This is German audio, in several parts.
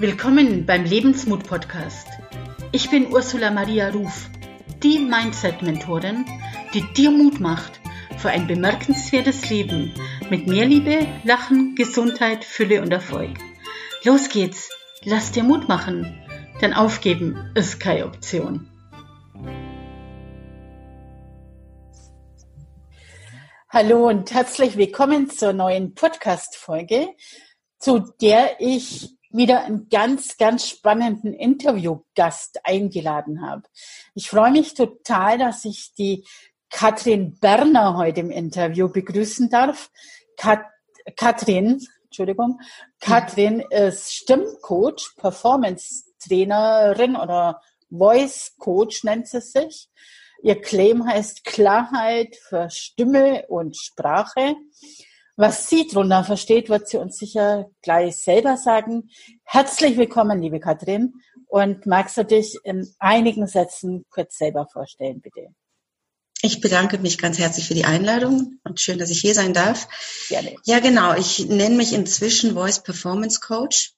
Willkommen beim Lebensmut Podcast. Ich bin Ursula Maria Ruf, die Mindset-Mentorin, die dir Mut macht für ein bemerkenswertes Leben mit mehr Liebe, Lachen, Gesundheit, Fülle und Erfolg. Los geht's, lass dir Mut machen, denn aufgeben ist keine Option. Hallo und herzlich willkommen zur neuen Podcast-Folge, zu der ich wieder einen ganz, ganz spannenden Interviewgast eingeladen habe. Ich freue mich total, dass ich die Katrin Berner heute im Interview begrüßen darf. Kat Katrin, Entschuldigung, Katrin ist Stimmcoach, Performance Trainerin oder Voice Coach nennt sie sich. Ihr Claim heißt Klarheit für Stimme und Sprache. Was sie drunter versteht, wird sie uns sicher gleich selber sagen. Herzlich willkommen, liebe Katrin. Und magst du dich in einigen Sätzen kurz selber vorstellen, bitte? Ich bedanke mich ganz herzlich für die Einladung und schön, dass ich hier sein darf. Gerne. Ja, genau. Ich nenne mich inzwischen Voice Performance Coach,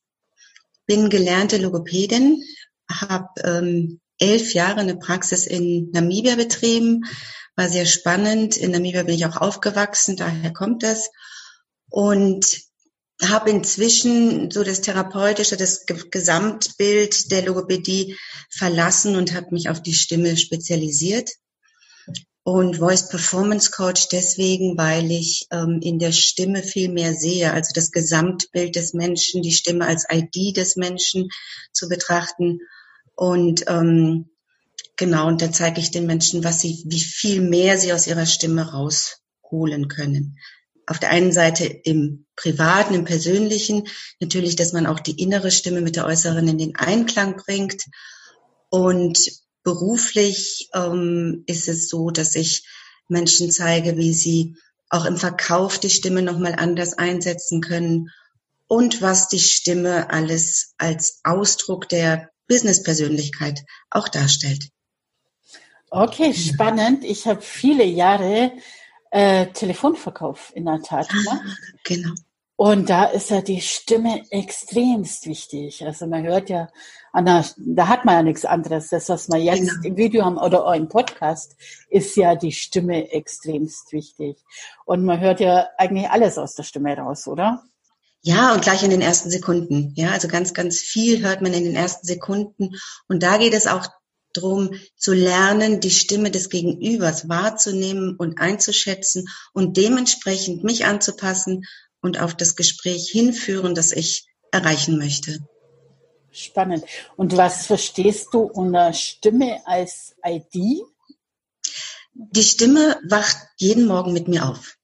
bin gelernte Logopädin, habe ähm, elf Jahre eine Praxis in Namibia betrieben, war sehr spannend. In Namibia bin ich auch aufgewachsen, daher kommt das und habe inzwischen so das therapeutische, das Gesamtbild der Logopädie verlassen und habe mich auf die Stimme spezialisiert. Und Voice Performance Coach deswegen, weil ich ähm, in der Stimme viel mehr sehe, also das Gesamtbild des Menschen, die Stimme als ID des Menschen zu betrachten. Und ähm, genau, und da zeige ich den Menschen, was sie, wie viel mehr sie aus ihrer Stimme rausholen können auf der einen Seite im Privaten, im Persönlichen, natürlich, dass man auch die innere Stimme mit der äußeren in den Einklang bringt. Und beruflich ähm, ist es so, dass ich Menschen zeige, wie sie auch im Verkauf die Stimme nochmal anders einsetzen können und was die Stimme alles als Ausdruck der Business-Persönlichkeit auch darstellt. Okay, spannend. Ich habe viele Jahre äh, Telefonverkauf in der Tat gemacht. Ah, genau. Und da ist ja die Stimme extremst wichtig. Also man hört ja, der, da hat man ja nichts anderes. Das, was wir jetzt genau. im Video haben oder auch im Podcast, ist ja die Stimme extremst wichtig. Und man hört ja eigentlich alles aus der Stimme raus, oder? Ja, und gleich in den ersten Sekunden. Ja, also ganz, ganz viel hört man in den ersten Sekunden. Und da geht es auch drum zu lernen, die Stimme des Gegenübers wahrzunehmen und einzuschätzen und dementsprechend mich anzupassen und auf das Gespräch hinführen, das ich erreichen möchte. Spannend. Und was verstehst du unter Stimme als ID? Die Stimme wacht jeden Morgen mit mir auf.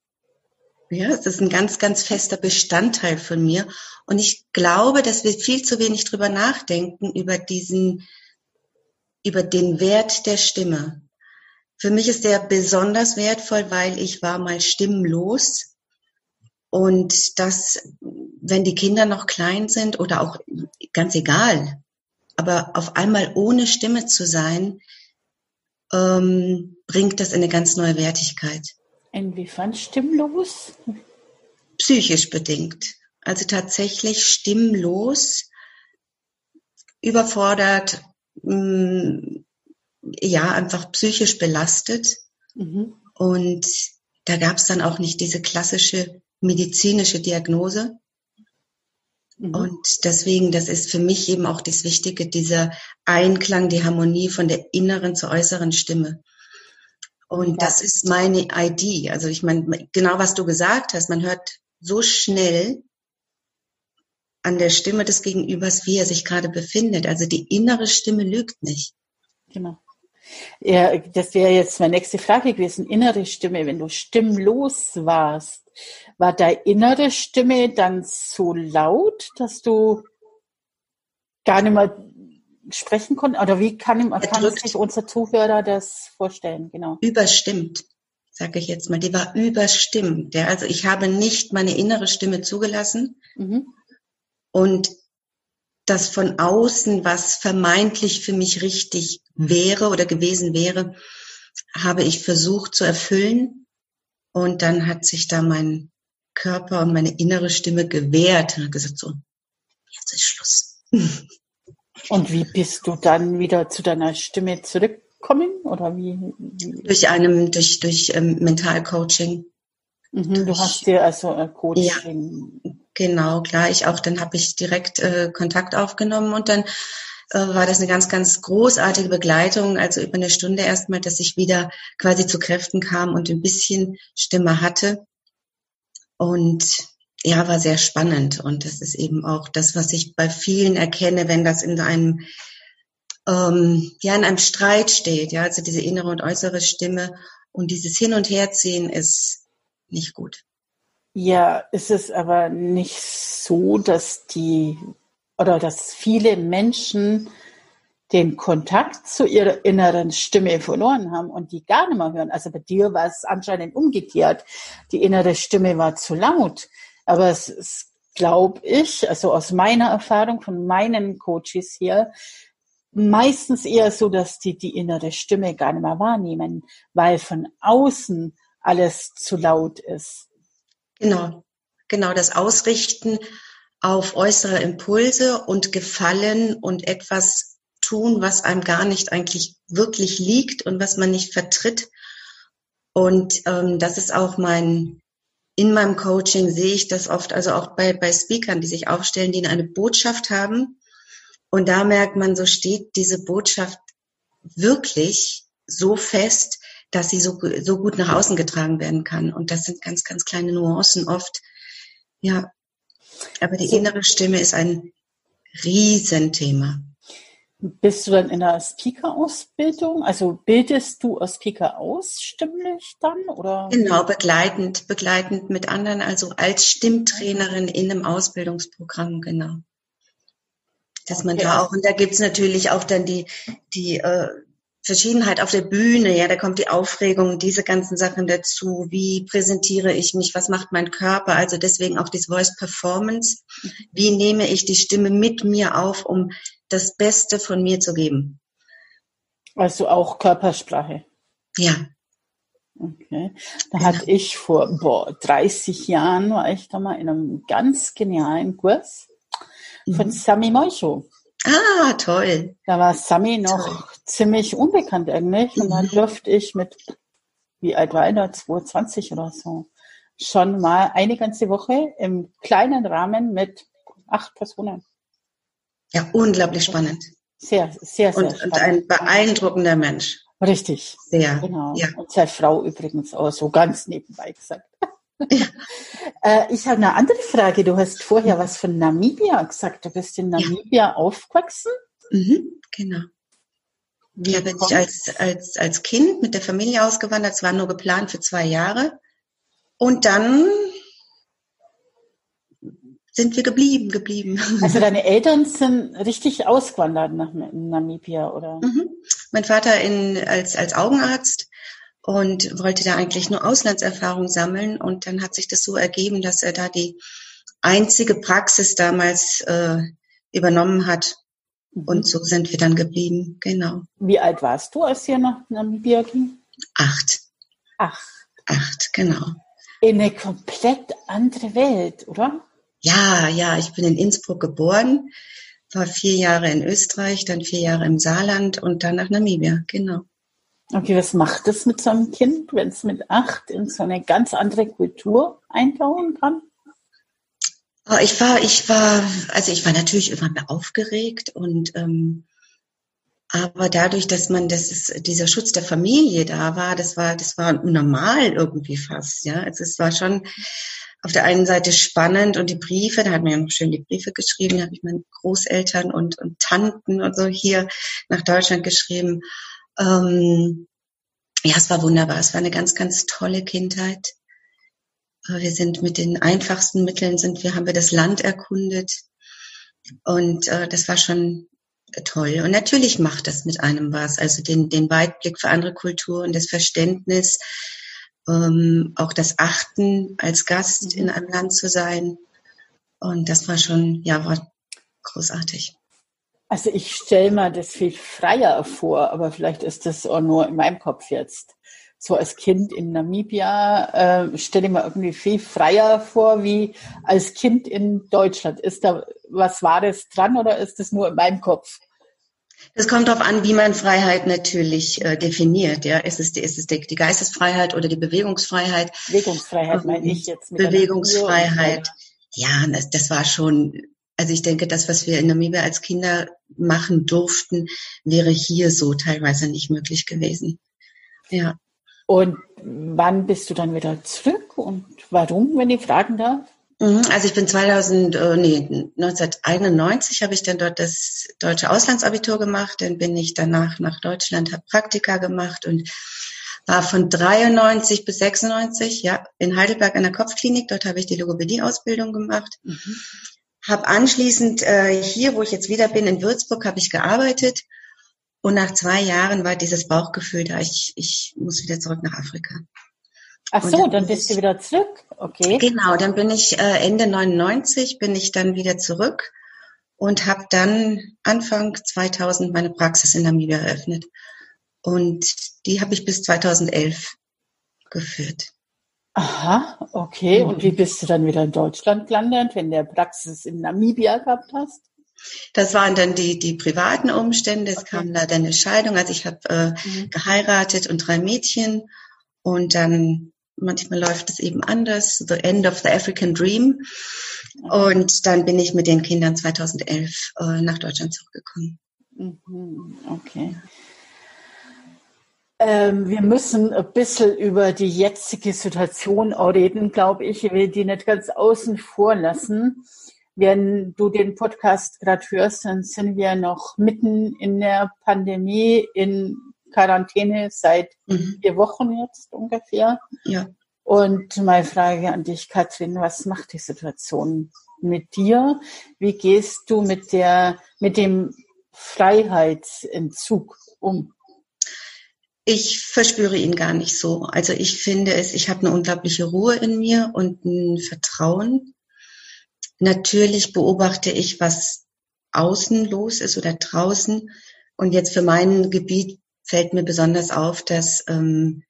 Ja, es ist ein ganz, ganz fester Bestandteil von mir. Und ich glaube, dass wir viel zu wenig drüber nachdenken, über diesen über den Wert der Stimme. Für mich ist der besonders wertvoll, weil ich war mal stimmlos. Und das, wenn die Kinder noch klein sind oder auch ganz egal, aber auf einmal ohne Stimme zu sein, ähm, bringt das in eine ganz neue Wertigkeit. Inwiefern stimmlos? Psychisch bedingt. Also tatsächlich stimmlos, überfordert, mh, ja, einfach psychisch belastet. Mhm. Und da gab es dann auch nicht diese klassische medizinische Diagnose. Mhm. Und deswegen, das ist für mich eben auch das Wichtige, dieser Einklang, die Harmonie von der inneren zur äußeren Stimme. Und ja. das ist meine ID. Also ich meine, genau was du gesagt hast, man hört so schnell, an der Stimme des Gegenübers, wie er sich gerade befindet. Also die innere Stimme lügt nicht. Genau. Ja, das wäre jetzt meine nächste Frage gewesen. Innere Stimme, wenn du stimmlos warst, war deine innere Stimme dann so laut, dass du gar nicht mehr sprechen konntest? Oder wie kann, kann sich unser Zuhörer das vorstellen? Genau. Überstimmt, sage ich jetzt mal. Die war überstimmt. Ja? Also ich habe nicht meine innere Stimme zugelassen. Mhm. Und das von außen, was vermeintlich für mich richtig wäre oder gewesen wäre, habe ich versucht zu erfüllen. Und dann hat sich da mein Körper und meine innere Stimme gewehrt und hat gesagt, so, jetzt ist Schluss. Und wie bist du dann wieder zu deiner Stimme zurückgekommen? Oder wie? wie? Durch einem, durch, durch ähm, Mentalcoaching. Mhm, du hast dir also ein Coaching. Ja, genau, gleich auch. Dann habe ich direkt äh, Kontakt aufgenommen und dann äh, war das eine ganz, ganz großartige Begleitung. Also über eine Stunde erstmal, dass ich wieder quasi zu Kräften kam und ein bisschen Stimme hatte. Und ja, war sehr spannend. Und das ist eben auch das, was ich bei vielen erkenne, wenn das in einem, ähm, ja, in einem Streit steht. Ja, also diese innere und äußere Stimme und dieses Hin- und Herziehen ist nicht gut. Ja, ist es aber nicht so, dass die oder dass viele Menschen den Kontakt zu ihrer inneren Stimme verloren haben und die gar nicht mehr hören. Also bei dir war es anscheinend umgekehrt. Die innere Stimme war zu laut. Aber es ist, glaube ich, also aus meiner Erfahrung von meinen Coaches hier, meistens eher so, dass die die innere Stimme gar nicht mehr wahrnehmen, weil von außen alles zu laut ist. Genau, genau das Ausrichten auf äußere Impulse und Gefallen und etwas tun, was einem gar nicht eigentlich wirklich liegt und was man nicht vertritt. Und ähm, das ist auch mein, in meinem Coaching sehe ich das oft, also auch bei, bei Speakern, die sich aufstellen, die eine Botschaft haben. Und da merkt man, so steht diese Botschaft wirklich so fest, dass sie so, so gut nach außen getragen werden kann. Und das sind ganz, ganz kleine Nuancen oft. Ja, aber die innere Stimme ist ein Riesenthema. Bist du dann in der Speaker-Ausbildung? Also bildest du als Speaker aus, stimmlich dann? Oder? Genau, begleitend, begleitend mit anderen, also als Stimmtrainerin in einem Ausbildungsprogramm, genau. Dass man okay. da auch, und da gibt's natürlich auch dann die, die äh, Verschiedenheit auf der Bühne, ja, da kommt die Aufregung, diese ganzen Sachen dazu. Wie präsentiere ich mich? Was macht mein Körper? Also deswegen auch das Voice Performance. Wie nehme ich die Stimme mit mir auf, um das Beste von mir zu geben? Also auch Körpersprache. Ja. Okay. Da genau. hatte ich vor boah, 30 Jahren war ich da mal in einem ganz genialen Kurs von mhm. Sami Moisho. Ah, toll. Da war Sami noch toll. ziemlich unbekannt eigentlich. Und dann mhm. durfte ich mit, wie alt war er, 22 oder so, schon mal eine ganze Woche im kleinen Rahmen mit acht Personen. Ja, unglaublich spannend. Sehr, sehr, sehr und, spannend. Und ein beeindruckender Mensch. Richtig. Sehr. Genau. Ja. Und seine Frau übrigens auch so ganz nebenbei gesagt. äh, ich habe eine andere Frage. Du hast vorher was von Namibia gesagt. Du bist in Namibia ja. aufgewachsen? Mhm, genau. Wie ja, bin ich als, als, als Kind mit der Familie ausgewandert. Es war nur geplant für zwei Jahre. Und dann sind wir geblieben, geblieben. Also deine Eltern sind richtig ausgewandert nach Namibia, oder? Mhm. Mein Vater in, als, als Augenarzt und wollte da eigentlich nur Auslandserfahrung sammeln. Und dann hat sich das so ergeben, dass er da die einzige Praxis damals äh, übernommen hat. Mhm. Und so sind wir dann geblieben, genau. Wie alt warst du, als ihr nach Namibia ging? Acht. Acht. Acht, genau. In eine komplett andere Welt, oder? Ja, ja, ich bin in Innsbruck geboren, war vier Jahre in Österreich, dann vier Jahre im Saarland und dann nach Namibia, genau. Okay, was macht es mit so einem Kind, wenn es mit acht in so eine ganz andere Kultur eintauchen kann? Oh, ich war, ich war, also ich war natürlich immer mehr aufgeregt und ähm, aber dadurch, dass man, das ist, dieser Schutz der Familie da war, das war, das war normal irgendwie fast, ja. Also es war schon auf der einen Seite spannend und die Briefe, da hat man ja noch schön die Briefe geschrieben, da habe ich meinen Großeltern und, und Tanten und so hier nach Deutschland geschrieben. Ähm, ja, es war wunderbar. Es war eine ganz, ganz tolle Kindheit. Wir sind mit den einfachsten Mitteln sind wir, haben wir das Land erkundet. Und äh, das war schon toll. Und natürlich macht das mit einem was. Also den, den Weitblick für andere Kulturen, das Verständnis, ähm, auch das Achten als Gast mhm. in einem Land zu sein. Und das war schon, ja, war großartig. Also ich stelle mir das viel freier vor, aber vielleicht ist das auch nur in meinem Kopf jetzt. So als Kind in Namibia äh, stelle ich mir irgendwie viel freier vor wie als Kind in Deutschland. Ist da was war das dran oder ist das nur in meinem Kopf? Es kommt darauf an, wie man Freiheit natürlich äh, definiert. Ja, ist es, die, ist es die, die, Geistesfreiheit oder die Bewegungsfreiheit? Bewegungsfreiheit meine ich jetzt. Mit Bewegungsfreiheit. Ja, das, das war schon. Also ich denke, das, was wir in Namibia als Kinder machen durften, wäre hier so teilweise nicht möglich gewesen. Ja. Und wann bist du dann wieder zurück und warum, wenn ich fragen darf? Mhm, also ich bin 2000, äh, nee, 1991 habe ich dann dort das deutsche Auslandsabitur gemacht. Dann bin ich danach nach Deutschland, habe Praktika gemacht und war von 93 bis 96 ja in Heidelberg in der Kopfklinik. Dort habe ich die Logopädie-Ausbildung gemacht. Mhm. Habe anschließend äh, hier, wo ich jetzt wieder bin, in Würzburg, habe ich gearbeitet. Und nach zwei Jahren war dieses Bauchgefühl da, ich, ich muss wieder zurück nach Afrika. Ach so, dann, dann bist ich, du wieder zurück. Okay. Genau, dann bin ich äh, Ende 99 bin ich dann wieder zurück und habe dann Anfang 2000 meine Praxis in Namibia eröffnet. Und die habe ich bis 2011 geführt. Aha, okay. Mhm. Und wie bist du dann wieder in Deutschland gelandet, wenn der Praxis in Namibia gehabt hast? Das waren dann die, die privaten Umstände. Es okay. kam da dann eine Scheidung. Also ich habe äh, mhm. geheiratet und drei Mädchen. Und dann manchmal läuft es eben anders, The End of the African Dream. Und dann bin ich mit den Kindern 2011 äh, nach Deutschland zurückgekommen. Mhm, okay. Ähm, wir müssen ein bisschen über die jetzige Situation reden, glaube ich. Ich will die nicht ganz außen vor lassen. Wenn du den Podcast gerade hörst, dann sind wir noch mitten in der Pandemie, in Quarantäne seit mhm. vier Wochen jetzt ungefähr. Ja. Und meine Frage an dich, Katrin, was macht die Situation mit dir? Wie gehst du mit der, mit dem Freiheitsentzug um? Ich verspüre ihn gar nicht so. Also ich finde es, ich habe eine unglaubliche Ruhe in mir und ein Vertrauen. Natürlich beobachte ich, was außen los ist oder draußen. Und jetzt für mein Gebiet fällt mir besonders auf, dass ähm,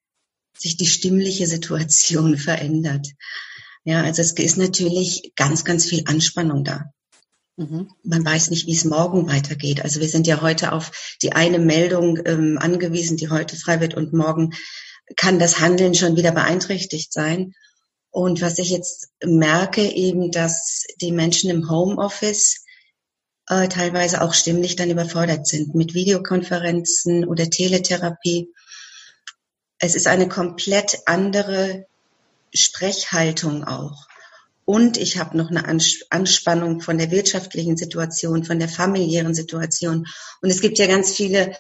sich die stimmliche Situation verändert. Ja, also es ist natürlich ganz, ganz viel Anspannung da. Mhm. Man weiß nicht, wie es morgen weitergeht. Also wir sind ja heute auf die eine Meldung ähm, angewiesen, die heute frei wird und morgen kann das Handeln schon wieder beeinträchtigt sein. Und was ich jetzt merke, eben, dass die Menschen im Homeoffice äh, teilweise auch stimmlich dann überfordert sind mit Videokonferenzen oder Teletherapie es ist eine komplett andere Sprechhaltung auch. Und ich habe noch eine Anspannung von der wirtschaftlichen Situation, von der familiären Situation. Und es gibt ja ganz viele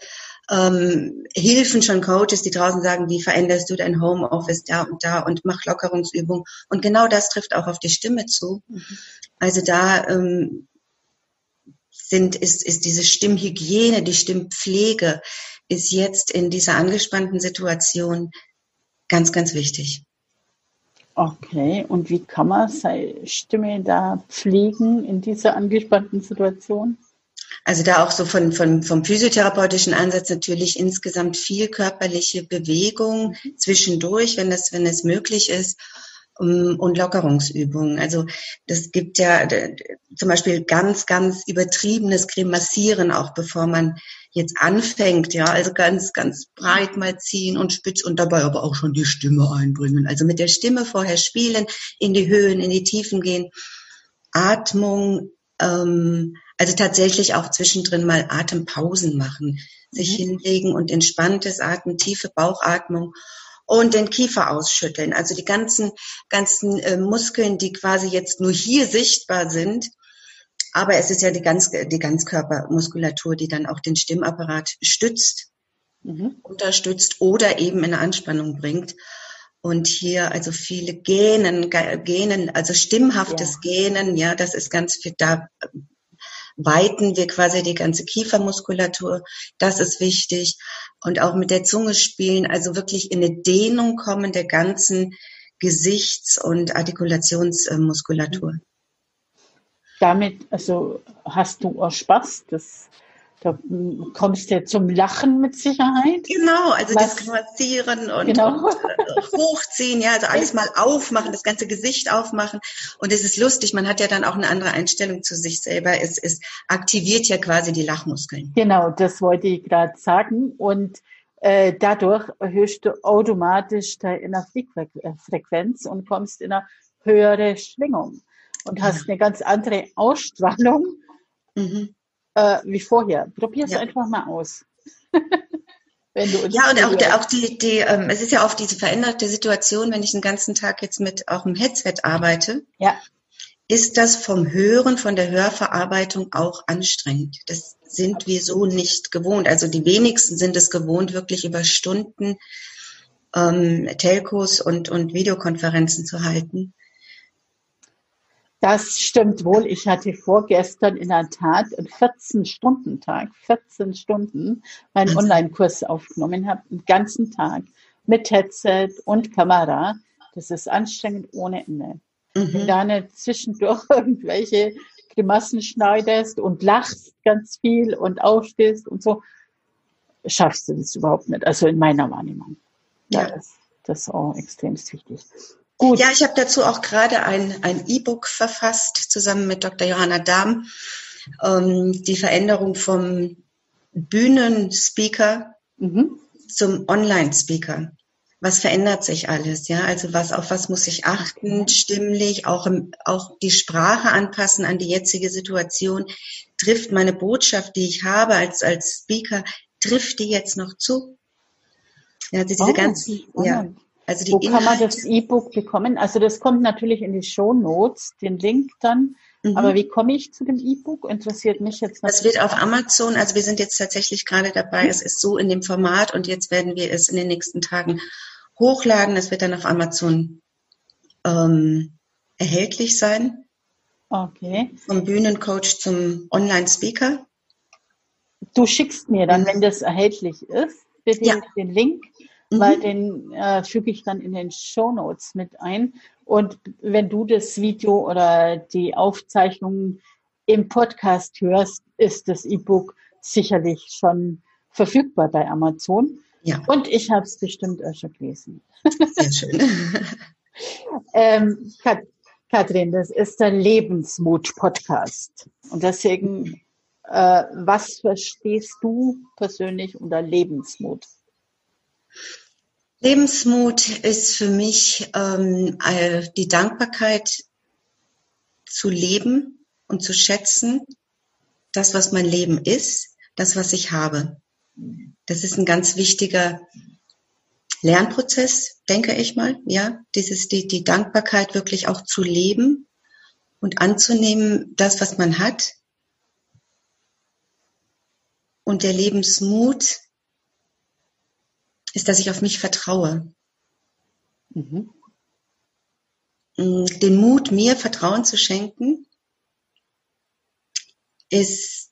ähm, Hilfen schon Coaches, die draußen sagen, wie veränderst du dein Homeoffice da und da und mach Lockerungsübungen. Und genau das trifft auch auf die Stimme zu. Mhm. Also da ähm, sind, ist, ist diese Stimmhygiene, die Stimmpflege, ist jetzt in dieser angespannten Situation ganz, ganz wichtig. Okay, und wie kann man seine Stimme da pflegen in dieser angespannten Situation? Also da auch so von, von, vom physiotherapeutischen Ansatz natürlich insgesamt viel körperliche Bewegung mhm. zwischendurch, wenn das, wenn es möglich ist und Lockerungsübungen. Also das gibt ja zum Beispiel ganz, ganz übertriebenes Grimassieren, auch bevor man jetzt anfängt, ja, also ganz, ganz breit mal ziehen und spitz und dabei aber auch schon die Stimme einbringen. Also mit der Stimme vorher spielen, in die Höhen, in die Tiefen gehen, Atmung, ähm, also tatsächlich auch zwischendrin mal Atempausen machen, sich mhm. hinlegen und entspanntes Atmen, tiefe Bauchatmung und den Kiefer ausschütteln. Also die ganzen, ganzen äh, Muskeln, die quasi jetzt nur hier sichtbar sind. Aber es ist ja die, ganz, die Ganzkörpermuskulatur, die dann auch den Stimmapparat stützt, mhm. unterstützt oder eben in eine Anspannung bringt. Und hier also viele Genen, Genen, also stimmhaftes ja. Genen, ja, das ist ganz viel, da weiten wir quasi die ganze Kiefermuskulatur. Das ist wichtig. Und auch mit der Zunge spielen, also wirklich in eine Dehnung kommen der ganzen Gesichts- und Artikulationsmuskulatur. Damit, also hast du auch Spaß, das Da kommst du zum Lachen mit Sicherheit. Genau, also Was, das Massieren und, genau. und äh, hochziehen, ja, also alles mal aufmachen, das ganze Gesicht aufmachen. Und es ist lustig, man hat ja dann auch eine andere Einstellung zu sich selber. Es, es aktiviert ja quasi die Lachmuskeln. Genau, das wollte ich gerade sagen. Und äh, dadurch erhöhst du automatisch deine Frequenz und kommst in eine höhere Schwingung und hast eine ganz andere Ausstrahlung. Mhm äh, wie vorher. Probier es ja. einfach mal aus. ja, und auch, der, auch die, die ähm, es ist ja oft diese veränderte Situation, wenn ich den ganzen Tag jetzt mit auch im Headset arbeite. Ja. Ist das vom Hören, von der Hörverarbeitung auch anstrengend? Das sind wir so nicht gewohnt. Also die wenigsten sind es gewohnt, wirklich über Stunden ähm, Telcos und, und Videokonferenzen zu halten. Das stimmt wohl. Ich hatte vorgestern in der Tat einen 14-Stunden-Tag, 14 Stunden meinen Online-Kurs aufgenommen, habe den ganzen Tag mit Headset und Kamera. Das ist anstrengend ohne Ende. Mhm. Wenn da nicht zwischendurch irgendwelche Grimassen schneidest und lachst ganz viel und aufstehst und so, schaffst du das überhaupt nicht. Also in meiner Wahrnehmung. Ja, das, das ist auch extrem wichtig. Gut. Ja, ich habe dazu auch gerade ein, ein E-Book verfasst, zusammen mit Dr. Johanna Dahm. Ähm, die Veränderung vom Bühnenspeaker mhm. zum Online-Speaker. Was verändert sich alles? Ja, also was, auf was muss ich achten, stimmlich, auch, im, auch die Sprache anpassen an die jetzige Situation. Trifft meine Botschaft, die ich habe als, als Speaker, trifft die jetzt noch zu? Ja, also diese oh, ganzen, ja, also die Wo Inhalte, kann man das E-Book bekommen? Also das kommt natürlich in die Show Notes, den Link dann. Mhm. Aber wie komme ich zu dem E-Book? Interessiert mich jetzt. Das wird auf Amazon, also wir sind jetzt tatsächlich gerade dabei, mhm. es ist so in dem Format und jetzt werden wir es in den nächsten Tagen hochladen. Es wird dann auf Amazon ähm, erhältlich sein. Okay. Vom Bühnencoach zum Online-Speaker. Du schickst mir dann, mhm. wenn das erhältlich ist, bitte ja. den Link mhm. weil den äh, füge ich dann in den Show Notes mit ein. Und wenn du das Video oder die Aufzeichnung im Podcast hörst, ist das E-Book sicherlich schon verfügbar bei Amazon. Ja. Und ich habe es bestimmt auch schon gelesen. Sehr schön. ähm, Kat Katrin, das ist der Lebensmut-Podcast. Und deswegen, äh, was verstehst du persönlich unter Lebensmut? Lebensmut ist für mich ähm, die Dankbarkeit zu leben und zu schätzen, das, was mein Leben ist, das, was ich habe. Das ist ein ganz wichtiger Lernprozess, denke ich mal. Ja, dieses die, die Dankbarkeit wirklich auch zu leben und anzunehmen, das, was man hat. Und der Lebensmut ist, dass ich auf mich vertraue. Mhm. Mm, den Mut, mir Vertrauen zu schenken, ist,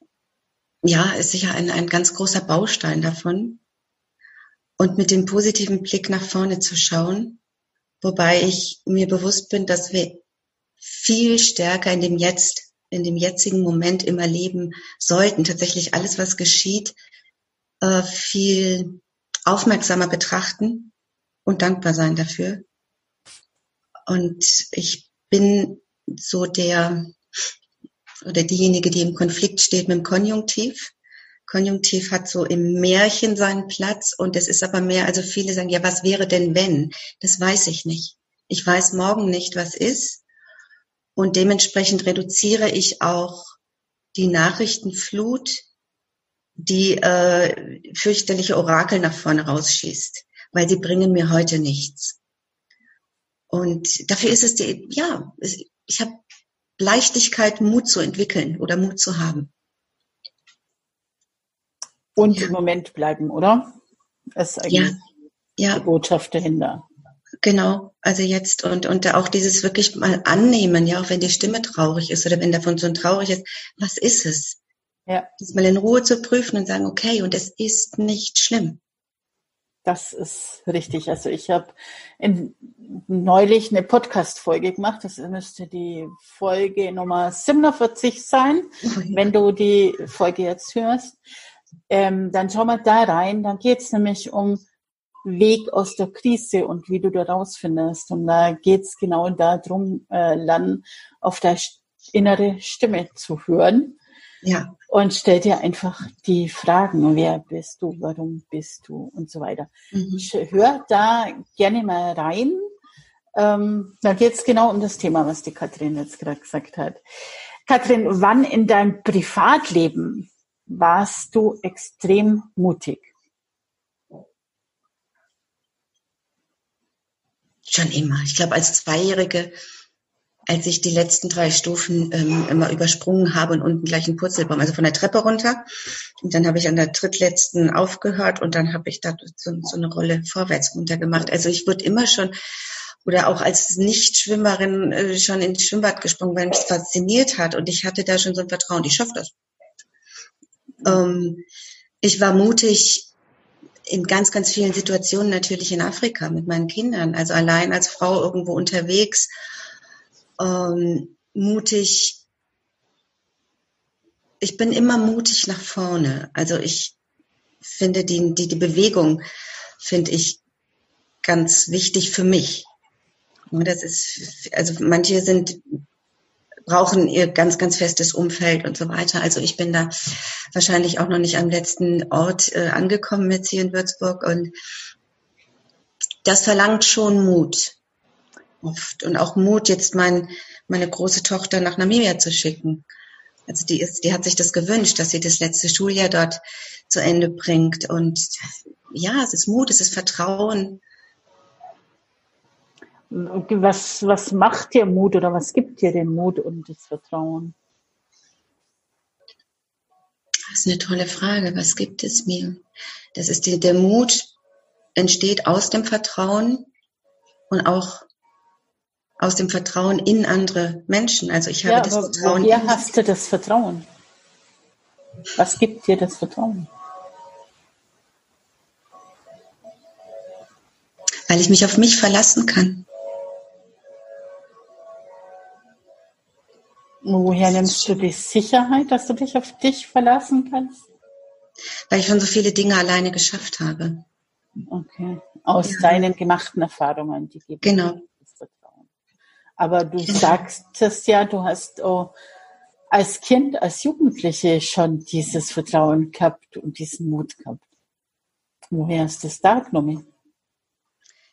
ja, ist sicher ein, ein ganz großer Baustein davon. Und mit dem positiven Blick nach vorne zu schauen, wobei ich mir bewusst bin, dass wir viel stärker in dem Jetzt, in dem jetzigen Moment immer leben sollten. Tatsächlich alles, was geschieht, äh, viel aufmerksamer betrachten und dankbar sein dafür. Und ich bin so der oder diejenige, die im Konflikt steht mit dem Konjunktiv. Konjunktiv hat so im Märchen seinen Platz und es ist aber mehr, also viele sagen, ja, was wäre denn wenn? Das weiß ich nicht. Ich weiß morgen nicht, was ist. Und dementsprechend reduziere ich auch die Nachrichtenflut die äh, fürchterliche Orakel nach vorne rausschießt, weil sie bringen mir heute nichts. Und dafür ist es die, ja, ich habe Leichtigkeit, Mut zu entwickeln oder Mut zu haben. Und ja. im Moment bleiben, oder? Das ist eigentlich ja. Ja. die Botschaft dahinter. Genau, also jetzt und, und auch dieses wirklich mal annehmen, ja, auch wenn die Stimme traurig ist oder wenn davon so ein traurig ist, was ist es? Ja. Das mal in Ruhe zu prüfen und sagen, okay, und es ist nicht schlimm. Das ist richtig. Also ich habe neulich eine Podcast-Folge gemacht. Das müsste die Folge Nummer 47 sein, oh wenn du die Folge jetzt hörst. Ähm, dann schau mal da rein. Dann geht es nämlich um Weg aus der Krise und wie du da rausfindest. Und da geht es genau darum, äh, dann auf der innere Stimme zu hören. Ja. Und stell dir einfach die Fragen, wer bist du, warum bist du und so weiter. Mhm. Hör da gerne mal rein. Ähm, da geht es genau um das Thema, was die Katrin jetzt gerade gesagt hat. Katrin, wann in deinem Privatleben warst du extrem mutig? Schon immer. Ich glaube, als Zweijährige, als ich die letzten drei Stufen ähm, immer übersprungen habe und unten gleich einen Purzelbaum, also von der Treppe runter. Und dann habe ich an der drittletzten aufgehört und dann habe ich da so, so eine Rolle vorwärts runter gemacht. Also ich wurde immer schon oder auch als Nichtschwimmerin äh, schon ins Schwimmbad gesprungen, weil mich das fasziniert hat. Und ich hatte da schon so ein Vertrauen, ich schaffe das. Ähm, ich war mutig in ganz, ganz vielen Situationen natürlich in Afrika mit meinen Kindern, also allein als Frau irgendwo unterwegs, ähm, mutig. Ich bin immer mutig nach vorne. Also ich finde die, die, die Bewegung finde ich ganz wichtig für mich. Das ist, also manche sind brauchen ihr ganz, ganz festes Umfeld und so weiter. Also ich bin da wahrscheinlich auch noch nicht am letzten Ort äh, angekommen jetzt hier in Würzburg und das verlangt schon Mut oft und auch Mut, jetzt mein, meine große Tochter nach Namibia zu schicken. Also die ist, die hat sich das gewünscht, dass sie das letzte Schuljahr dort zu Ende bringt und ja, es ist Mut, es ist Vertrauen, was, was macht dir Mut oder was gibt dir den Mut und das Vertrauen? Das ist eine tolle Frage. Was gibt es mir? Das ist die, der Mut entsteht aus dem Vertrauen und auch aus dem Vertrauen in andere Menschen. Also ich habe ja, das Vertrauen. Woher hast du das Vertrauen? Was gibt dir das Vertrauen? Weil ich mich auf mich verlassen kann. Woher nimmst du die Sicherheit, dass du dich auf dich verlassen kannst? Weil ich schon so viele Dinge alleine geschafft habe. Okay. Aus ja. deinen gemachten Erfahrungen, die genau. Aber du sagst es ja, du hast oh, als Kind, als Jugendliche schon dieses Vertrauen gehabt und diesen Mut gehabt. Woher hast du das da genommen?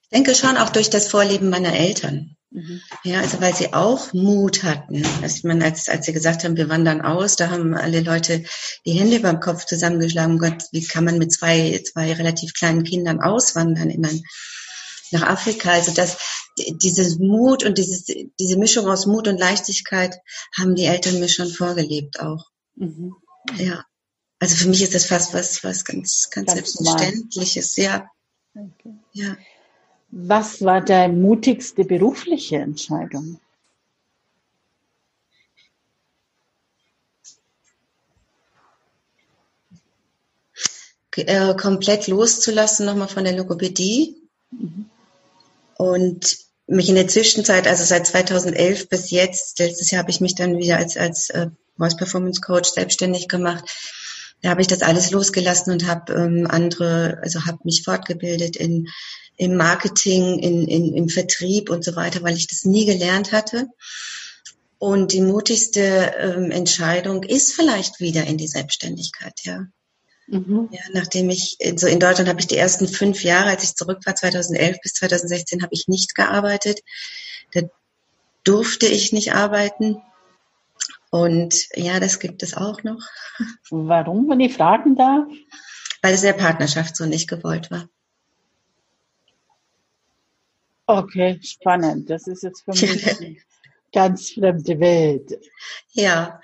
Ich denke schon auch durch das Vorleben meiner Eltern. Mhm. Ja, also weil sie auch Mut hatten. Also ich als, als sie gesagt haben, wir wandern aus, da haben alle Leute die Hände beim Kopf zusammengeschlagen. Gott, wie kann man mit zwei, zwei relativ kleinen Kindern auswandern in ein, nach Afrika? Also das, dieses Mut und dieses, diese Mischung aus Mut und Leichtigkeit haben die Eltern mir schon vorgelebt auch. Mhm. Ja. Also für mich ist das fast was, was ganz, ganz, ganz Selbstverständliches, ja. Okay. Ja. Was war deine mutigste berufliche Entscheidung? Äh, komplett loszulassen nochmal von der Logopädie mhm. Und mich in der Zwischenzeit, also seit 2011 bis jetzt, letztes Jahr habe ich mich dann wieder als, als äh, Voice Performance Coach selbstständig gemacht. Da habe ich das alles losgelassen und habe ähm, andere, also habe mich fortgebildet in im Marketing, in, in, im Vertrieb und so weiter, weil ich das nie gelernt hatte. Und die mutigste ähm, Entscheidung ist vielleicht wieder in die Selbstständigkeit, ja. Mhm. Ja, nachdem ich, so in Deutschland habe ich die ersten fünf Jahre, als ich zurück war, 2011 bis 2016, habe ich nicht gearbeitet. Da durfte ich nicht arbeiten. Und ja, das gibt es auch noch. Warum, wenn ich fragen darf? Weil es in der Partnerschaft so nicht gewollt war. Okay, spannend. Das ist jetzt für mich eine ganz fremde Welt. Ja,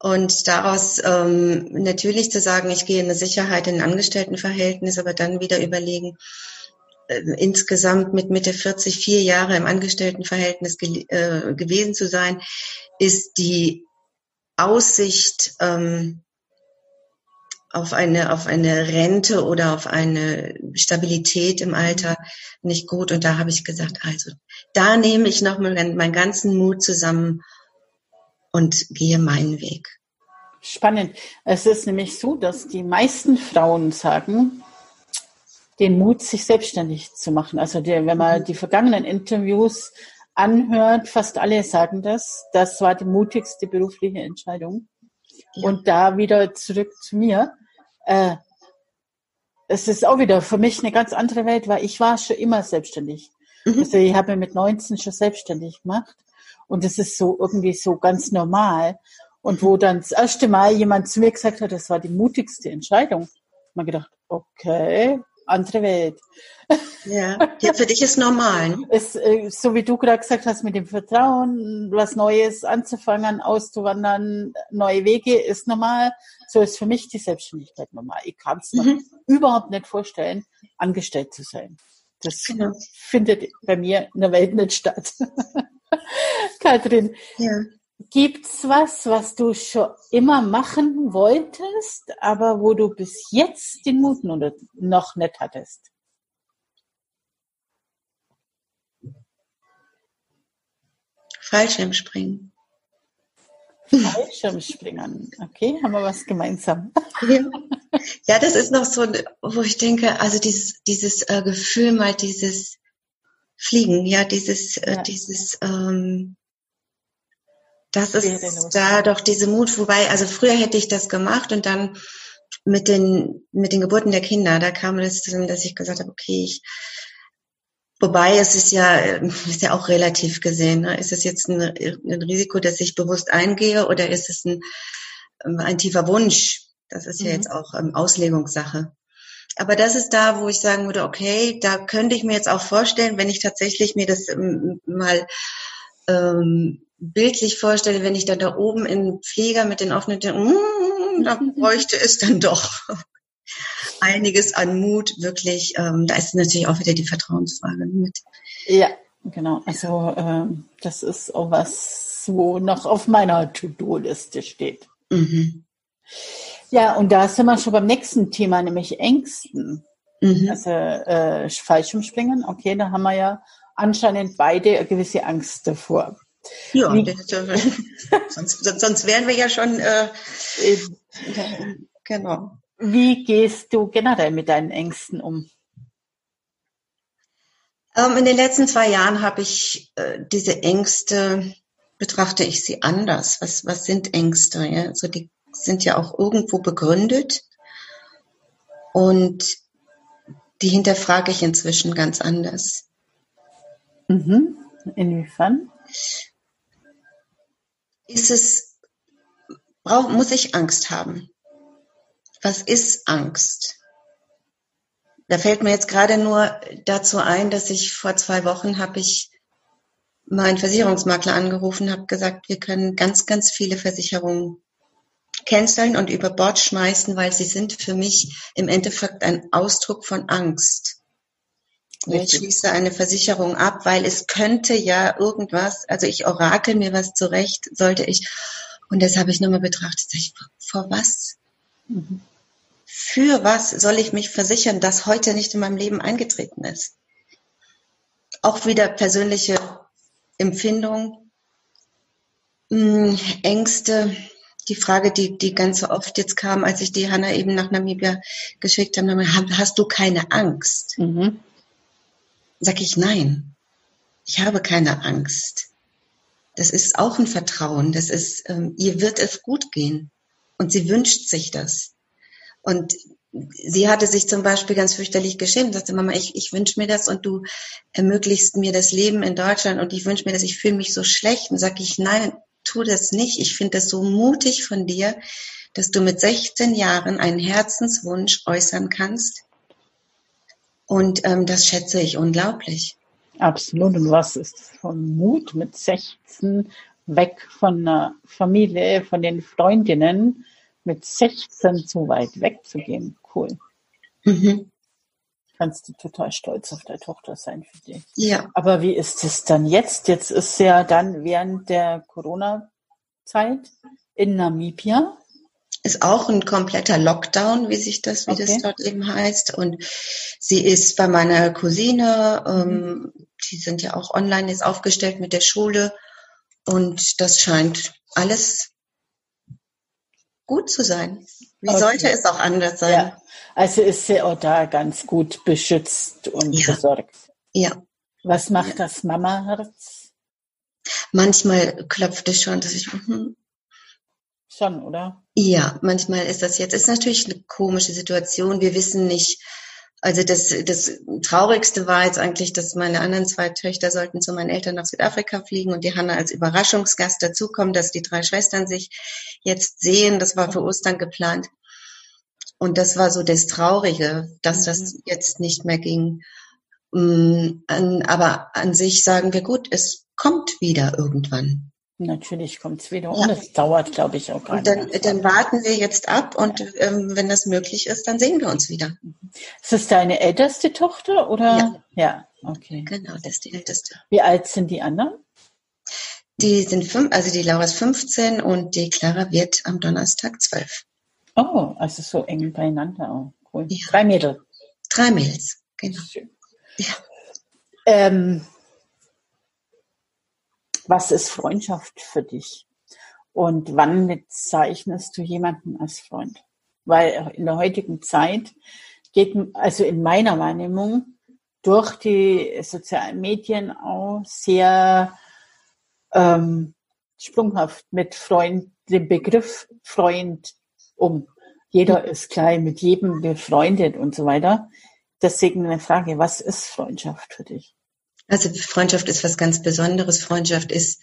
und daraus ähm, natürlich zu sagen, ich gehe in eine Sicherheit in ein Angestelltenverhältnis, aber dann wieder überlegen, äh, insgesamt mit Mitte 40 vier Jahre im Angestelltenverhältnis ge äh, gewesen zu sein, ist die Aussicht ähm, auf eine, auf eine Rente oder auf eine Stabilität im Alter nicht gut. Und da habe ich gesagt, also da nehme ich nochmal meinen ganzen Mut zusammen und gehe meinen Weg. Spannend. Es ist nämlich so, dass die meisten Frauen sagen, den Mut, sich selbstständig zu machen. Also der, wenn man mhm. die vergangenen Interviews anhört, fast alle sagen das. Das war die mutigste berufliche Entscheidung. Ja. Und da wieder zurück zu mir. Äh, es ist auch wieder für mich eine ganz andere Welt, weil ich war schon immer selbstständig. Mhm. Also ich habe mit 19 schon selbstständig gemacht. Und es ist so irgendwie so ganz normal. Und wo dann das erste Mal jemand zu mir gesagt hat, das war die mutigste Entscheidung, ich gedacht, okay, andere Welt. Ja, ja für dich ist normal. Ne? Ist, äh, so wie du gerade gesagt hast, mit dem Vertrauen, was Neues anzufangen, auszuwandern, neue Wege ist normal. So ist für mich die Selbstständigkeit normal. Ich kann es mhm. überhaupt nicht vorstellen, angestellt zu sein. Das genau. findet bei mir in der Welt nicht statt. Katrin, ja. Gibt's was, was du schon immer machen wolltest, aber wo du bis jetzt den Mut noch nicht hattest? Fallschirmspringen. Fallschirmspringen. Okay, haben wir was gemeinsam. Ja. ja, das ist noch so, wo ich denke, also dieses, dieses äh, Gefühl mal, dieses Fliegen, ja, dieses, äh, ja. dieses, ähm, das ist da doch diese Mut, wobei, also früher hätte ich das gemacht und dann mit den, mit den Geburten der Kinder, da kam es, dass ich gesagt habe, okay, ich, wobei es ist ja, ist ja auch relativ gesehen, ne? ist es jetzt ein, ein Risiko, dass ich bewusst eingehe oder ist es ein, ein tiefer Wunsch? Das ist ja mhm. jetzt auch ähm, Auslegungssache. Aber das ist da, wo ich sagen würde, okay, da könnte ich mir jetzt auch vorstellen, wenn ich tatsächlich mir das ähm, mal ähm, bildlich vorstelle, wenn ich dann da oben im Flieger mit den offenen Türen, mm, da bräuchte es dann doch einiges an Mut, wirklich. Ähm, da ist natürlich auch wieder die Vertrauensfrage mit. Ja, genau. Also ähm, das ist auch was, wo noch auf meiner To-Do-Liste steht. Mhm. Ja, und da sind wir schon beim nächsten Thema, nämlich Ängsten. Mhm. Also äh, Fallschirmspringen, okay, da haben wir ja anscheinend beide eine gewisse Angst davor. Ja, sonst, sonst wären wir ja schon. Äh, genau. Wie gehst du generell mit deinen Ängsten um? Ähm, in den letzten zwei Jahren habe ich äh, diese Ängste, betrachte ich sie anders. Was, was sind Ängste? Ja? Also die sind ja auch irgendwo begründet und die hinterfrage ich inzwischen ganz anders. Mhm. Inwiefern? ist es, brauch, muss ich Angst haben? Was ist Angst? Da fällt mir jetzt gerade nur dazu ein, dass ich vor zwei Wochen habe ich meinen Versicherungsmakler angerufen, habe gesagt, wir können ganz, ganz viele Versicherungen canceln und über Bord schmeißen, weil sie sind für mich im Endeffekt ein Ausdruck von Angst. Ich schließe eine Versicherung ab, weil es könnte ja irgendwas, also ich orakel mir was zurecht, sollte ich, und das habe ich nochmal betrachtet, ich, vor was? Mhm. Für was soll ich mich versichern, das heute nicht in meinem Leben eingetreten ist? Auch wieder persönliche Empfindung, hm, Ängste, die Frage, die, die ganz oft jetzt kam, als ich die Hanna eben nach Namibia geschickt habe, hast du keine Angst? Mhm sag ich nein. Ich habe keine Angst. Das ist auch ein Vertrauen. Das ist, ähm, ihr wird es gut gehen. Und sie wünscht sich das. Und sie hatte sich zum Beispiel ganz fürchterlich geschämt, sagte Mama, ich, ich wünsche mir das und du ermöglichst mir das Leben in Deutschland und ich wünsche mir das, ich fühle mich so schlecht. Und sag ich, nein, tu das nicht. Ich finde das so mutig von dir, dass du mit 16 Jahren einen Herzenswunsch äußern kannst, und ähm, das schätze ich unglaublich. Absolut. Und was ist von Mut mit 16 weg von der Familie, von den Freundinnen, mit 16 so weit wegzugehen? Cool. Mhm. Kannst du total stolz auf deine Tochter sein für dich. Ja. Aber wie ist es dann jetzt? Jetzt ist ja dann während der Corona-Zeit in Namibia. ist auch ein kompletter Lockdown, wie sich das, wie okay. das dort eben heißt. Und sie ist bei meiner Cousine, ähm, die sind ja auch online jetzt aufgestellt mit der Schule. Und das scheint alles gut zu sein. Wie okay. sollte es auch anders sein? Ja. Also ist sie auch da ganz gut beschützt und ja. versorgt. Ja. Was macht ja. das Mama-Herz? Manchmal klopft es schon, dass ich. Hm. Schon, oder? Ja, manchmal ist das jetzt. Ist natürlich eine komische Situation. Wir wissen nicht. Also das, das Traurigste war jetzt eigentlich, dass meine anderen zwei Töchter sollten zu meinen Eltern nach Südafrika fliegen und die Hanna als Überraschungsgast dazukommen, dass die drei Schwestern sich jetzt sehen. Das war für Ostern geplant. Und das war so das Traurige, dass das mhm. jetzt nicht mehr ging. Mm, aber an sich sagen wir gut, es kommt wieder irgendwann. Natürlich kommt es wieder und ja. es dauert, glaube ich, auch gerade. Und dann, dann warten wir jetzt ab und ähm, wenn das möglich ist, dann sehen wir uns wieder. Ist das deine älteste Tochter oder? Ja. Ja, okay. Genau, das ist die älteste. Wie alt sind die anderen? Die sind fünf, also die Laura ist 15 und die Clara wird am Donnerstag 12. Oh, also so eng beieinander auch. Cool. Ja. Drei Mädels. Drei Mädels, genau. Schön. Ja. Ähm, was ist Freundschaft für dich? Und wann bezeichnest du jemanden als Freund? Weil in der heutigen Zeit geht, also in meiner Wahrnehmung, durch die sozialen Medien auch sehr ähm, sprunghaft mit Freund, dem Begriff Freund um. Jeder ist gleich mit jedem befreundet und so weiter. Deswegen eine Frage, was ist Freundschaft für dich? Also Freundschaft ist was ganz Besonderes. Freundschaft ist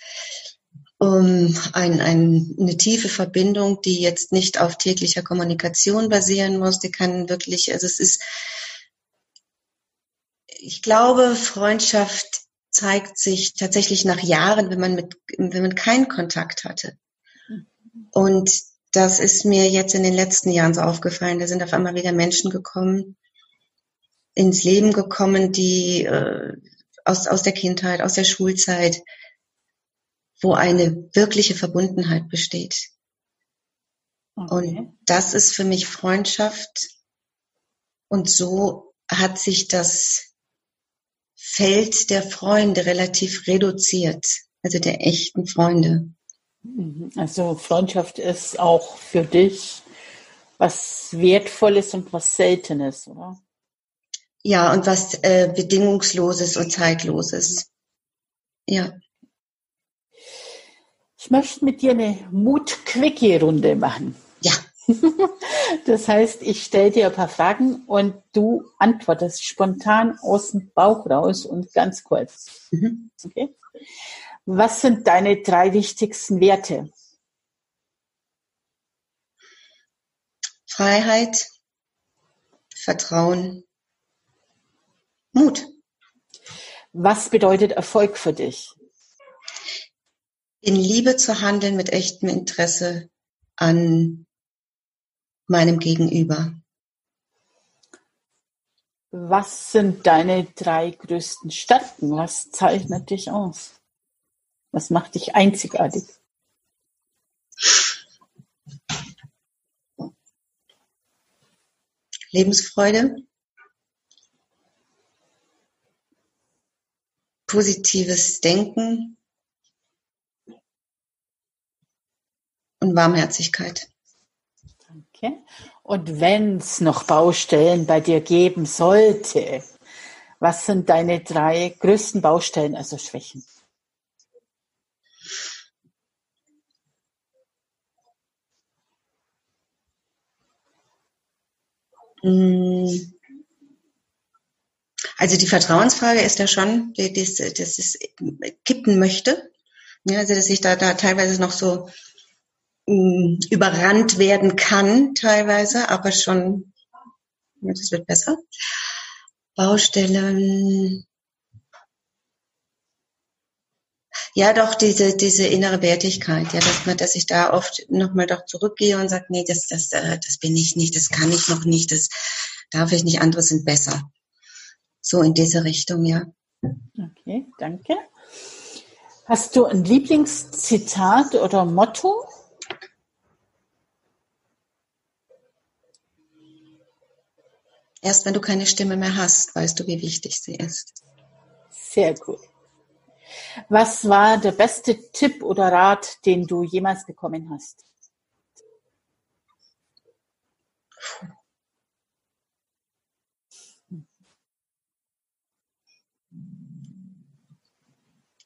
um, ein, ein, eine tiefe Verbindung, die jetzt nicht auf täglicher Kommunikation basieren muss. Die kann wirklich, also es ist, ich glaube, Freundschaft zeigt sich tatsächlich nach Jahren, wenn man mit, wenn man keinen Kontakt hatte. Und das ist mir jetzt in den letzten Jahren so aufgefallen. Da sind auf einmal wieder Menschen gekommen, ins Leben gekommen, die äh, aus, aus der Kindheit, aus der Schulzeit, wo eine wirkliche Verbundenheit besteht. Okay. Und das ist für mich Freundschaft. Und so hat sich das Feld der Freunde relativ reduziert, also der echten Freunde. Mhm. Also Freundschaft ist auch für dich was Wertvolles und was Seltenes, oder? Ja, und was äh, Bedingungsloses und Zeitloses. Ja. Ich möchte mit dir eine Mut-Quickie-Runde machen. Ja. Das heißt, ich stelle dir ein paar Fragen und du antwortest spontan aus dem Bauch raus und ganz kurz. Mhm. Okay? Was sind deine drei wichtigsten Werte? Freiheit, Vertrauen Mut. Was bedeutet Erfolg für dich? In Liebe zu handeln mit echtem Interesse an meinem Gegenüber. Was sind deine drei größten Stärken? Was zeichnet dich aus? Was macht dich einzigartig? Lebensfreude, positives Denken und Warmherzigkeit. Okay. Und wenn es noch Baustellen bei dir geben sollte, was sind deine drei größten Baustellen, also Schwächen? Mmh. Also die Vertrauensfrage ist ja schon, dass, dass es kippen möchte. Ja, also dass ich da, da teilweise noch so mh, mm, überrannt werden kann, teilweise, aber schon, das wird besser. Baustellen. Ja, doch, diese, diese innere Wertigkeit, ja, dass man, dass ich da oft nochmal doch zurückgehe und sage, nee, das, das, äh, das bin ich nicht, das kann ich noch nicht, das darf ich nicht, andere sind besser so in diese Richtung, ja. Okay, danke. Hast du ein Lieblingszitat oder Motto? Erst wenn du keine Stimme mehr hast, weißt du, wie wichtig sie ist. Sehr gut. Was war der beste Tipp oder Rat, den du jemals bekommen hast?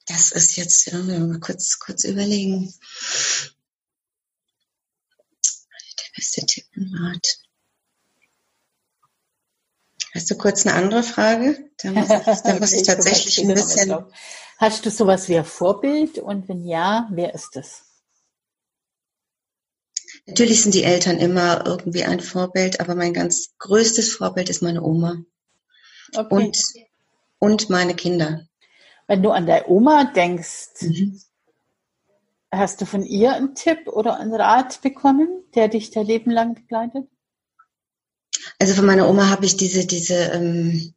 Das ist jetzt, ja, mal kurz, kurz überlegen. Der beste Tipp und Rat. Hast du kurz eine andere Frage? Da muss ich, da muss ich tatsächlich ein bisschen. Hast du sowas wie ein Vorbild? Und wenn ja, wer ist es? Natürlich sind die Eltern immer irgendwie ein Vorbild, aber mein ganz größtes Vorbild ist meine Oma. Okay. Und, und meine Kinder. Wenn du an deine Oma denkst, mhm. hast du von ihr einen Tipp oder einen Rat bekommen, der dich dein Leben lang begleitet? Also von meiner Oma habe ich diese, diese, ähm,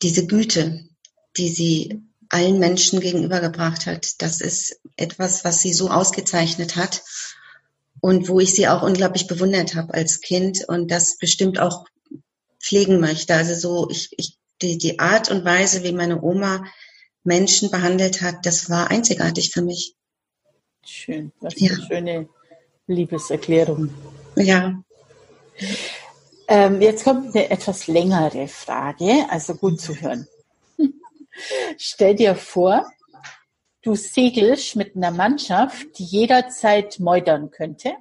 diese Güte, die sie allen Menschen gegenübergebracht hat. Das ist etwas, was sie so ausgezeichnet hat und wo ich sie auch unglaublich bewundert habe als Kind und das bestimmt auch pflegen möchte. Also so, ich, ich die, die Art und Weise, wie meine Oma Menschen behandelt hat, das war einzigartig für mich. Schön, das ist ja. eine schöne Liebeserklärung. Ja. Ähm, jetzt kommt eine etwas längere Frage, also gut zu hören. Stell dir vor, du segelst mit einer Mannschaft, die jederzeit meutern könnte.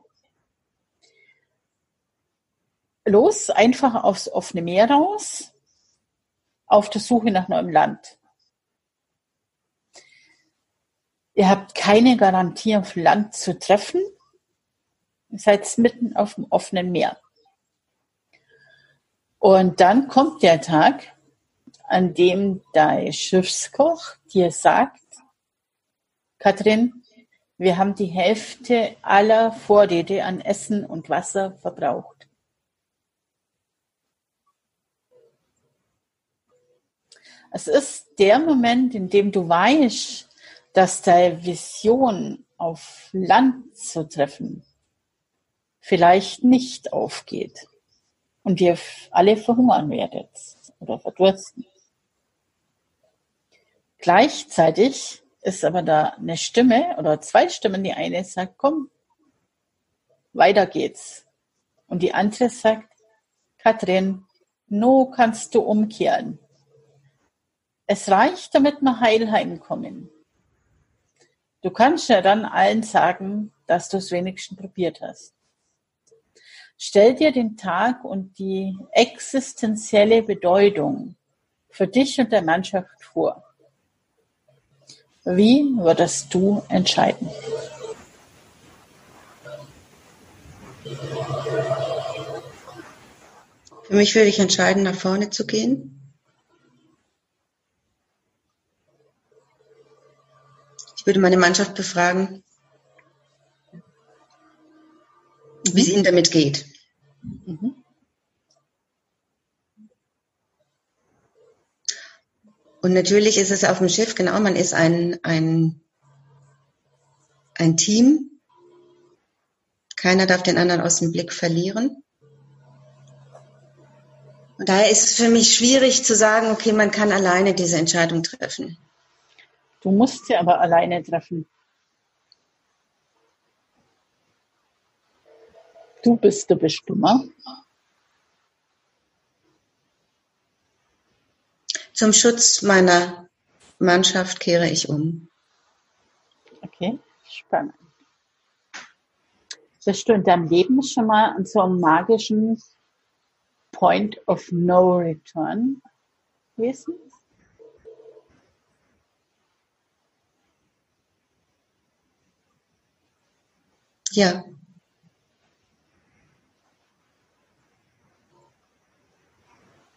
Los, einfach aufs offene Meer raus auf der Suche nach neuem Land. Ihr habt keine Garantie auf Land zu treffen. Ihr seid mitten auf dem offenen Meer. Und dann kommt der Tag, an dem dein Schiffskoch dir sagt, Katrin, wir haben die Hälfte aller Vorräte an Essen und Wasser verbraucht. Es ist der Moment, in dem du weißt, dass deine Vision auf Land zu treffen vielleicht nicht aufgeht und ihr alle verhungern werdet oder verdursten. Gleichzeitig ist aber da eine Stimme oder zwei Stimmen. Die eine sagt, komm, weiter geht's. Und die andere sagt, Katrin, no kannst du umkehren. Es reicht, damit wir heil heimkommen. Du kannst ja dann allen sagen, dass du es wenigstens probiert hast. Stell dir den Tag und die existenzielle Bedeutung für dich und der Mannschaft vor. Wie würdest du entscheiden? Für mich würde ich entscheiden, nach vorne zu gehen Würde meine Mannschaft befragen, wie es ihnen damit geht. Mhm. Und natürlich ist es auf dem Schiff, genau, man ist ein, ein, ein Team. Keiner darf den anderen aus dem Blick verlieren. Und daher ist es für mich schwierig zu sagen, okay, man kann alleine diese Entscheidung treffen. Du musst sie aber alleine treffen. Du bist der Bestimmer. Zum Schutz meiner Mannschaft kehre ich um. Okay, spannend. Bist du in deinem Leben schon mal an so einem magischen Point of No Return gewesen? Ja.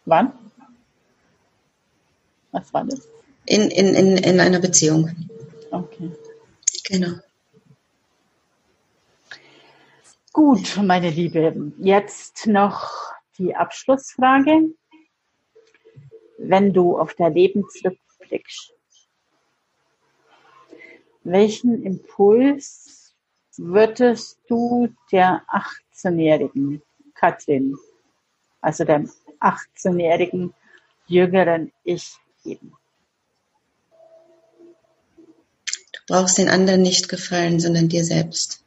Wann? Was war das? In, in, in, in einer Beziehung. Okay. Genau. Gut, meine Liebe, jetzt noch die Abschlussfrage. Wenn du auf dein Leben zurückblickst, welchen Impuls würdest du der 18-jährigen Katrin also deinem 18-jährigen jüngeren Ich geben? Du brauchst den anderen nicht gefallen, sondern dir selbst.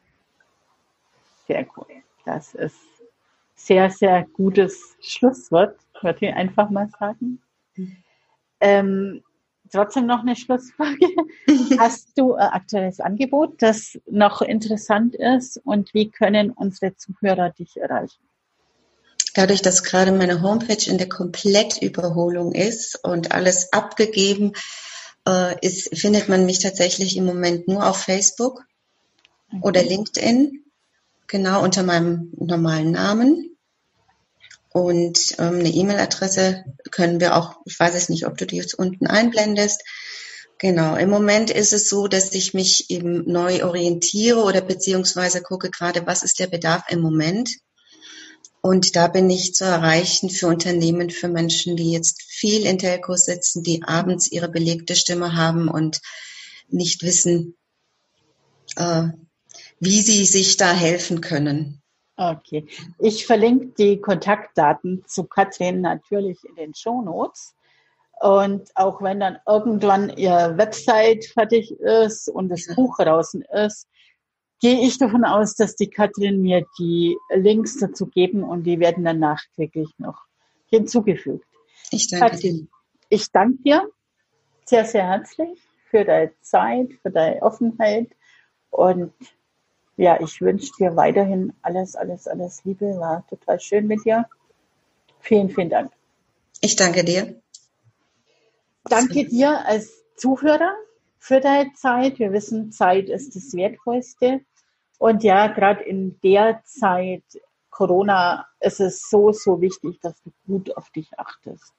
Sehr cool. Das ist sehr, sehr gutes Schlusswort, würde ich einfach mal sagen. Ähm, trotzdem noch eine Schlussfrage. Hast du ein aktuelles Angebot, das noch interessant ist und wie können unsere Zuhörer dich erreichen? Dadurch, dass gerade meine Homepage in der Komplettüberholung ist und alles abgegeben äh, ist, findet man mich tatsächlich im Moment nur auf Facebook okay. oder LinkedIn, genau unter meinem normalen Namen. Und ähm, eine E-Mail-Adresse können wir auch, ich weiß es nicht, ob du die jetzt unten einblendest. Genau, im Moment ist es so, dass ich mich eben neu orientiere oder beziehungsweise gucke gerade, was ist der Bedarf im Moment. Und da bin ich zu erreichen für Unternehmen, für Menschen, die jetzt viel in Telcos sitzen, die abends ihre belegte Stimme haben und nicht wissen, äh, wie sie sich da helfen können. Okay. Ich verlinke die Kontaktdaten zu Katrin natürlich in den Show Notes. Und auch wenn dann irgendwann ihr Website fertig ist und das Buch draußen ist, gehe ich davon aus, dass die Katrin mir die Links dazu geben und die werden dann nachträglich noch hinzugefügt. Ich danke Katrin, dir. Ich danke dir sehr, sehr herzlich für deine Zeit, für deine Offenheit und ja, ich wünsche dir weiterhin alles, alles, alles Liebe. War total schön mit dir. Vielen, vielen Dank. Ich danke dir. Danke dir als Zuhörer für deine Zeit. Wir wissen, Zeit ist das Wertvollste. Und ja, gerade in der Zeit Corona ist es so, so wichtig, dass du gut auf dich achtest.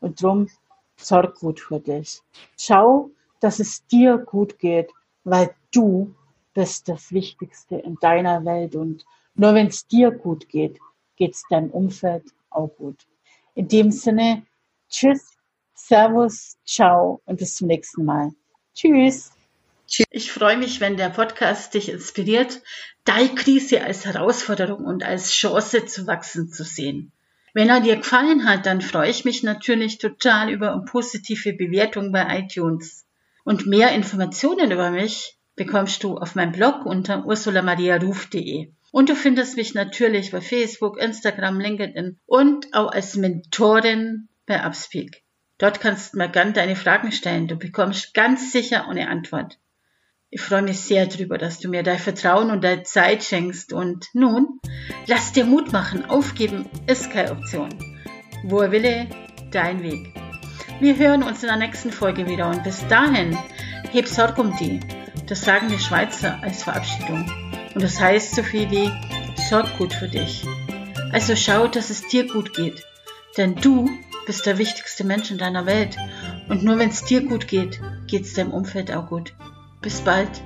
Und drum sorg gut für dich. Schau, dass es dir gut geht, weil du bist das Wichtigste in deiner Welt. Und nur wenn es dir gut geht, geht es deinem Umfeld auch gut. In dem Sinne, tschüss, servus, ciao und bis zum nächsten Mal. Tschüss. Ich freue mich, wenn der Podcast dich inspiriert, deine Krise als Herausforderung und als Chance zu wachsen zu sehen. Wenn er dir gefallen hat, dann freue ich mich natürlich total über eine positive Bewertung bei iTunes. Und mehr Informationen über mich bekommst du auf meinem Blog unter ursulamariaruf.de. Und du findest mich natürlich bei Facebook, Instagram, LinkedIn und auch als Mentorin bei Upspeak. Dort kannst du mir gern deine Fragen stellen. Du bekommst ganz sicher eine Antwort. Ich freue mich sehr darüber, dass du mir dein Vertrauen und deine Zeit schenkst. Und nun, lass dir Mut machen. Aufgeben ist keine Option. Wo er wille, dein Weg. Wir hören uns in der nächsten Folge wieder und bis dahin, heb Sorg um die. Das sagen die Schweizer als Verabschiedung. Und das heißt so viel wie, sorg gut für dich. Also schau, dass es dir gut geht. Denn du bist der wichtigste Mensch in deiner Welt. Und nur wenn es dir gut geht, geht es deinem Umfeld auch gut. Bis bald.